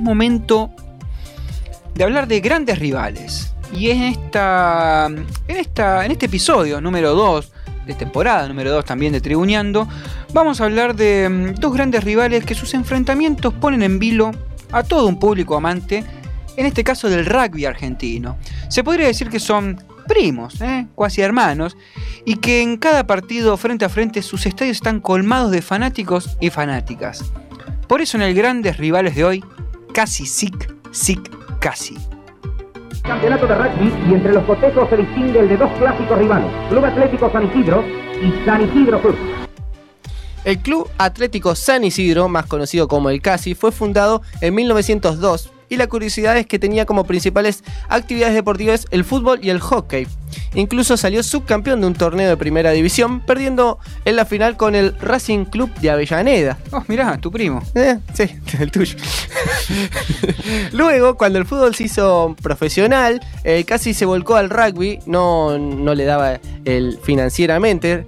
momento de hablar de grandes rivales. Y en, esta, en, esta, en este episodio número 2 de temporada, número 2 también de Tribuneando, vamos a hablar de mm, dos grandes rivales que sus enfrentamientos ponen en vilo a todo un público amante, en este caso del rugby argentino. Se podría decir que son primos, ¿eh? cuasi hermanos, y que en cada partido frente a frente sus estadios están colmados de fanáticos y fanáticas. Por eso en el Grandes Rivales de hoy, casi sic, sic, casi. Campeonato de rugby y entre los cotejos se distingue el de dos clásicos rivales, Club Atlético San Isidro y San Isidro Club. El Club Atlético San Isidro, más conocido como el CASI, fue fundado en 1902 y la curiosidad es que tenía como principales actividades deportivas el fútbol y el hockey. Incluso salió subcampeón de un torneo de primera división, perdiendo en la final con el Racing Club de Avellaneda. Oh, mirá, tu primo. Eh, sí, el tuyo. Luego, cuando el fútbol se hizo profesional, eh, casi se volcó al rugby, no, no le daba el financieramente,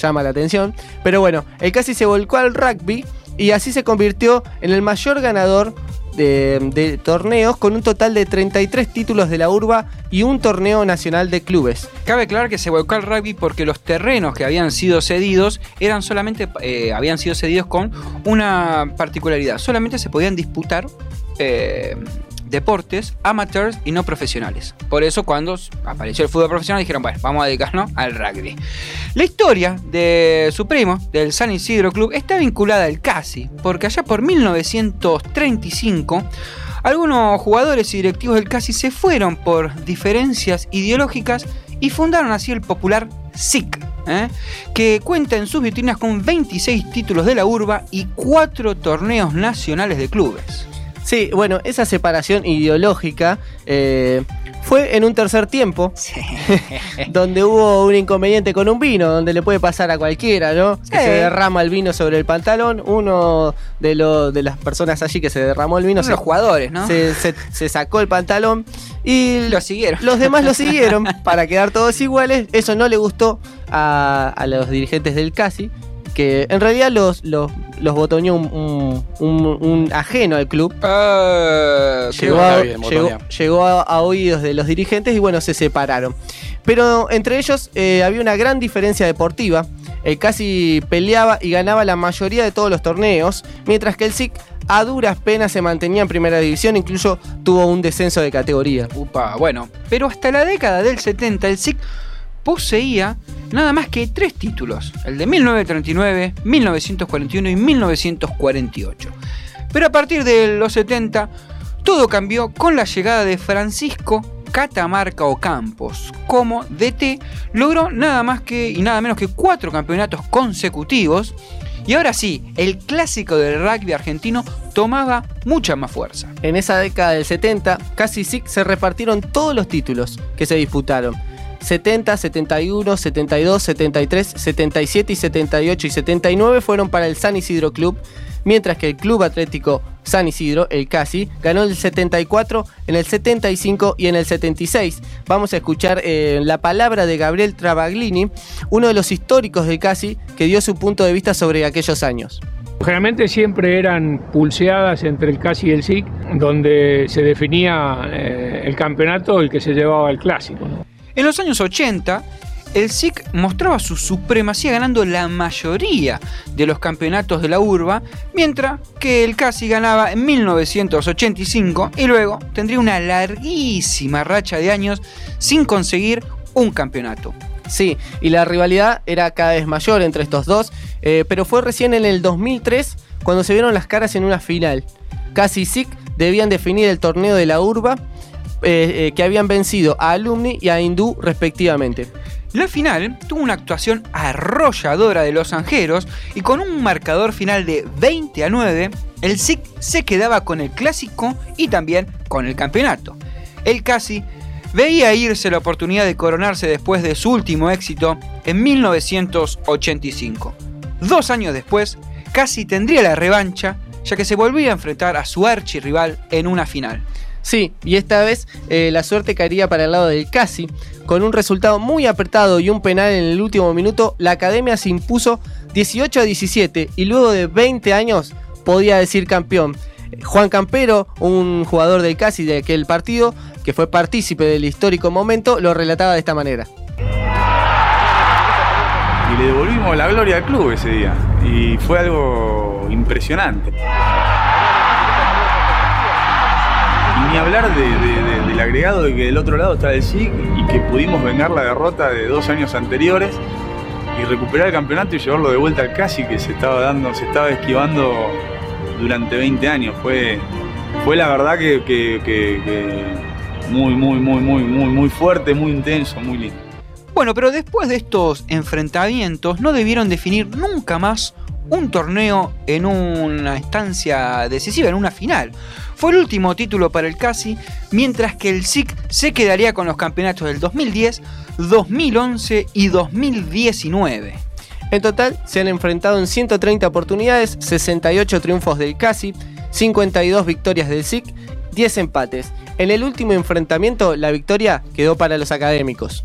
llama la atención, pero bueno, el casi se volcó al rugby y así se convirtió en el mayor ganador de, torneos con un total de 33 títulos de la urba y un torneo nacional de clubes. Cabe aclarar que se volcó al rugby porque los terrenos que habían sido cedidos eran solamente eh, habían sido cedidos con una particularidad, solamente se podían disputar eh, deportes amateurs y no profesionales. Por eso cuando apareció el fútbol profesional dijeron, bueno, vamos a dedicarnos al rugby. La historia de su primo, del San Isidro Club, está vinculada al CASI, porque allá por 1935 algunos jugadores y directivos del CASI se fueron por diferencias ideológicas y fundaron así el popular SIC, ¿eh? que cuenta en sus vitrinas con 26 títulos de la urba y 4 torneos nacionales de clubes. Sí, bueno, esa separación ideológica eh, fue en un tercer tiempo, donde hubo un inconveniente con un vino, donde le puede pasar a cualquiera, ¿no? Que se derrama el vino sobre el pantalón. Uno de, de las personas allí que se derramó el vino, los jugadores, ¿no? Se, sacó el pantalón y lo siguieron. Los demás lo siguieron para quedar todos iguales. Eso no le gustó a, a los dirigentes del CASI que en realidad los, los, los botoneó un, ajeno al club. Ah, llegó, a, oídos de los dirigentes y bueno, se separaron. Pero entre ellos eh, había una gran diferencia deportiva. El casi peleaba y ganaba la mayoría de todos los torneos, mientras que el SIC a duras penas se mantenía en primera división, incluso tuvo un descenso de categoría. Upa, bueno, pero hasta la década del 70 el SIC poseía nada más que tres títulos, el de 1939, 1941 y 1948. Pero a partir de los 70, todo cambió con la llegada de Francisco Catamarca Ocampos. Como DT, logró nada más que y nada menos que cuatro campeonatos consecutivos. Y ahora sí, el clásico del rugby argentino tomaba mucha más fuerza. En esa década del 70, casi sí se repartieron todos los títulos que se disputaron 70, 71, 72, 73, 77 y 78 y 79 fueron para el San Isidro Club, mientras que el Club Atlético San Isidro, el CASI, ganó el 74, en el 75 y en el 76. Vamos a escuchar eh, la palabra de Gabriel Travaglini, uno de los históricos del CASI, que dio su punto de vista sobre aquellos años. Generalmente siempre eran pulseadas entre el CASI y el SIC, donde se definía eh, el campeonato el que se llevaba el clásico. En los años 80, el SIC mostraba su supremacía ganando la mayoría de los campeonatos de la urba, mientras que el CASI ganaba en 1985 y luego tendría una larguísima racha de años sin conseguir un campeonato. Sí, y la rivalidad era cada vez mayor entre estos dos, eh, pero fue recién en el 2003 cuando se vieron las caras en una final. CASI y SIC debían definir el torneo de la urba eh, eh, que habían vencido a Alumni y a Hindú respectivamente. La final tuvo una actuación arrolladora de los Anjeros y con un marcador final de 20 a 9, el SIC se quedaba con el clásico y también con el campeonato. El casi veía irse la oportunidad de coronarse después de su último éxito en 1985. Dos años después, casi tendría la revancha, ya que se volvía a enfrentar a su archirrival en una final. Sí, y esta vez eh, la suerte caería para el lado del Casi. Con un resultado muy apretado y un penal en el último minuto, la academia se impuso 18 a 17 y luego de 20 años podía decir campeón. Juan Campero, un jugador del casi de aquel partido, que fue partícipe del histórico momento, lo relataba de esta manera. Y le devolvimos la gloria al club ese día. Y fue algo impresionante. Ni hablar de- de- de- del agregado de que del otro lado está el SIC y que pudimos vengar la derrota de dos años anteriores y recuperar el campeonato y llevarlo de vuelta al casi que se estaba dando, se estaba esquivando durante 20 años. Fue, fue la verdad que, que- que- que muy, muy, muy, muy, muy, muy fuerte, muy intenso, muy lindo. Bueno, pero después de estos enfrentamientos no debieron definir nunca más un torneo en una instancia decisiva, en una final. Fue el último título para el Casi, mientras que el SIC se quedaría con los campeonatos del 2010, 2011 y 2019. En total se han enfrentado en 130 oportunidades, 68 triunfos del Casi, 52 victorias del SIC, 10 empates. En el último enfrentamiento la victoria quedó para los académicos.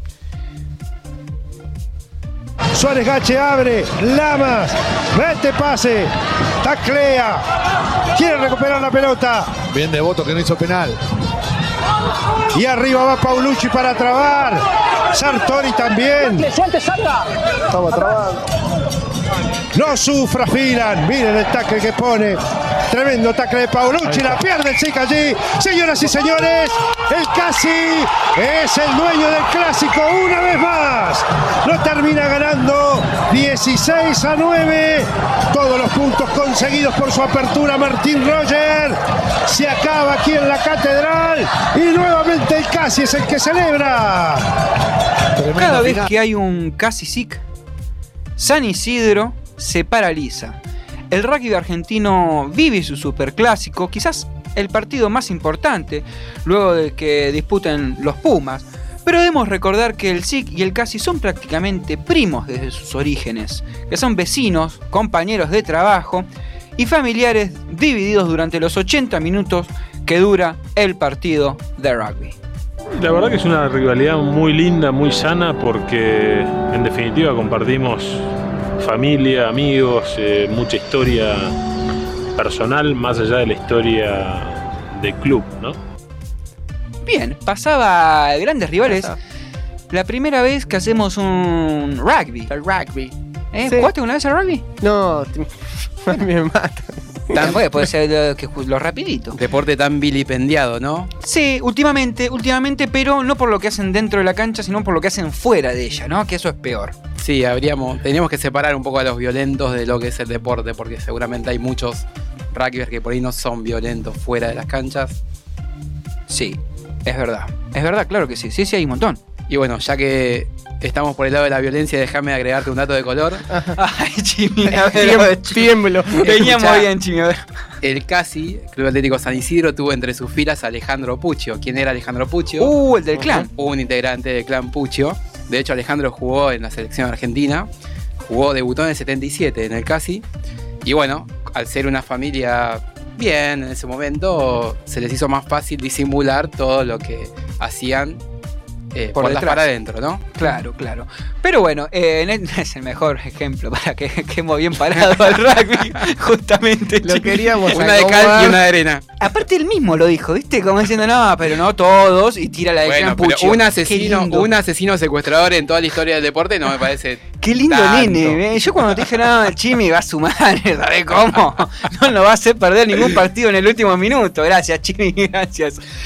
Suárez Gache abre, Lamas, mete pase, taclea, quiere recuperar la pelota. Bien de voto que no hizo penal. Y arriba va Paulucci para trabar. Sartori también. Estaba trabado. No sufra Filan. Miren el tackle que pone. Tremendo tackle de Paulucci. La pierde el Sica allí. Señoras y señores, el casi es el dueño del clásico una vez más. Lo termina ganando 16 a 9. Todos los puntos conseguidos por su apertura Martín Roger. Se acaba aquí en la catedral. Y nuevamente el casi es el que celebra. Cada vez que hay un Casi SIC, San Isidro se paraliza. El rugby argentino vive su superclásico, quizás el partido más importante, luego de que disputen los Pumas. Pero debemos recordar que el SIC y el CASI son prácticamente primos desde sus orígenes, que son vecinos, compañeros de trabajo y familiares divididos durante los 80 minutos que dura el partido de rugby. La verdad que es una rivalidad muy linda, muy sana, porque en definitiva compartimos familia, amigos, eh, mucha historia personal, más allá de la historia del club, ¿no? Bien, pasaba a grandes rivales. La primera vez que hacemos un rugby. El rugby. ¿Eh? Sí. ¿Jugaste una vez al rugby? No, me mata. Puede, ser lo, que lo rapidito. Deporte tan vilipendiado, ¿no? Sí, últimamente, últimamente, pero no por lo que hacen dentro de la cancha, sino por lo que hacen fuera de ella, ¿no? Que eso es peor. Sí, habríamos, teníamos que separar un poco a los violentos de lo que es el deporte, porque seguramente hay muchos rugbyers que por ahí no son violentos fuera de las canchas. Sí, es verdad. Es verdad, claro que sí. Sí, sí, hay un montón. Y bueno, ya que estamos por el lado de la violencia, déjame agregarte un dato de color. Ay, Jimmy, a ver, Tiemblo. Veníamos bien, Jimmy, a ver. El CASI, Club Atlético San Isidro, tuvo entre sus filas a Alejandro Puccio. ¿Quién era Alejandro Puccio? Uh, el del clan. un integrante del clan Puccio. De hecho, Alejandro jugó en la selección argentina. Jugó, debutó en el 77 en el CASI. Y bueno, al ser una familia bien en ese momento, se les hizo más fácil disimular todo lo que hacían eh, Por detrás. para adentro, ¿no? Claro, claro. Pero bueno, eh, el- es el mejor ejemplo para que quedemos bien parado al rugby, justamente. Lo queríamos Una de cal y una de arena. Aparte él mismo lo dijo, ¿viste? Como diciendo, no, pero no todos, y tira la de Bueno, pero un asesino, un asesino secuestrador en toda la historia del deporte no me parece. Qué lindo tanto. nene, ¿eh? Yo cuando te dije, no, el Chimi va a sumar, ¿sabes cómo? No nos va a hacer perder ningún partido en el último minuto. Gracias, Chimi, gracias.